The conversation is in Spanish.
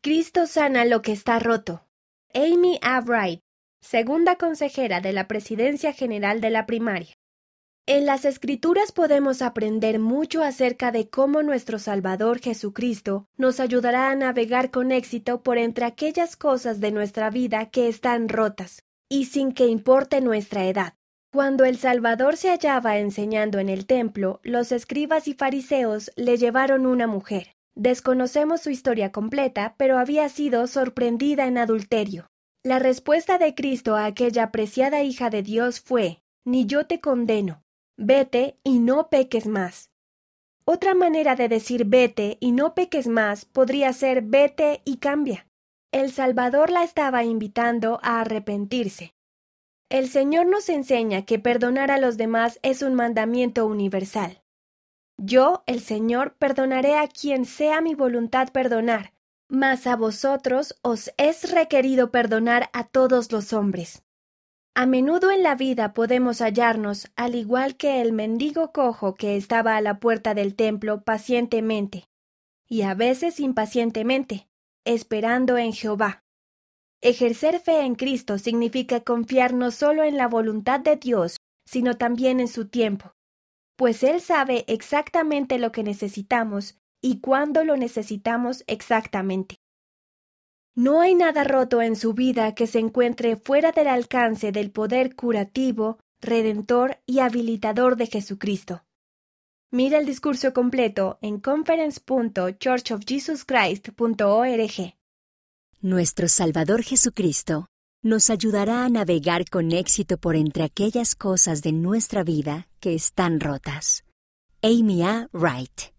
Cristo sana lo que está roto. Amy A. Wright, segunda consejera de la Presidencia General de la Primaria. En las Escrituras podemos aprender mucho acerca de cómo nuestro Salvador Jesucristo nos ayudará a navegar con éxito por entre aquellas cosas de nuestra vida que están rotas, y sin que importe nuestra edad. Cuando el Salvador se hallaba enseñando en el templo, los escribas y fariseos le llevaron una mujer. Desconocemos su historia completa, pero había sido sorprendida en adulterio. La respuesta de Cristo a aquella apreciada hija de Dios fue, Ni yo te condeno, vete y no peques más. Otra manera de decir vete y no peques más podría ser vete y cambia. El Salvador la estaba invitando a arrepentirse. El Señor nos enseña que perdonar a los demás es un mandamiento universal. Yo, el Señor, perdonaré a quien sea mi voluntad perdonar, mas a vosotros os es requerido perdonar a todos los hombres. A menudo en la vida podemos hallarnos, al igual que el mendigo cojo que estaba a la puerta del templo pacientemente, y a veces impacientemente, esperando en Jehová. Ejercer fe en Cristo significa confiar no solo en la voluntad de Dios, sino también en su tiempo, pues Él sabe exactamente lo que necesitamos y cuándo lo necesitamos exactamente. No hay nada roto en su vida que se encuentre fuera del alcance del poder curativo, redentor y habilitador de Jesucristo. Mira el discurso completo en conference.churchofjesuschrist.org. Nuestro Salvador Jesucristo nos ayudará a navegar con éxito por entre aquellas cosas de nuestra vida que están rotas. Amy A. Wright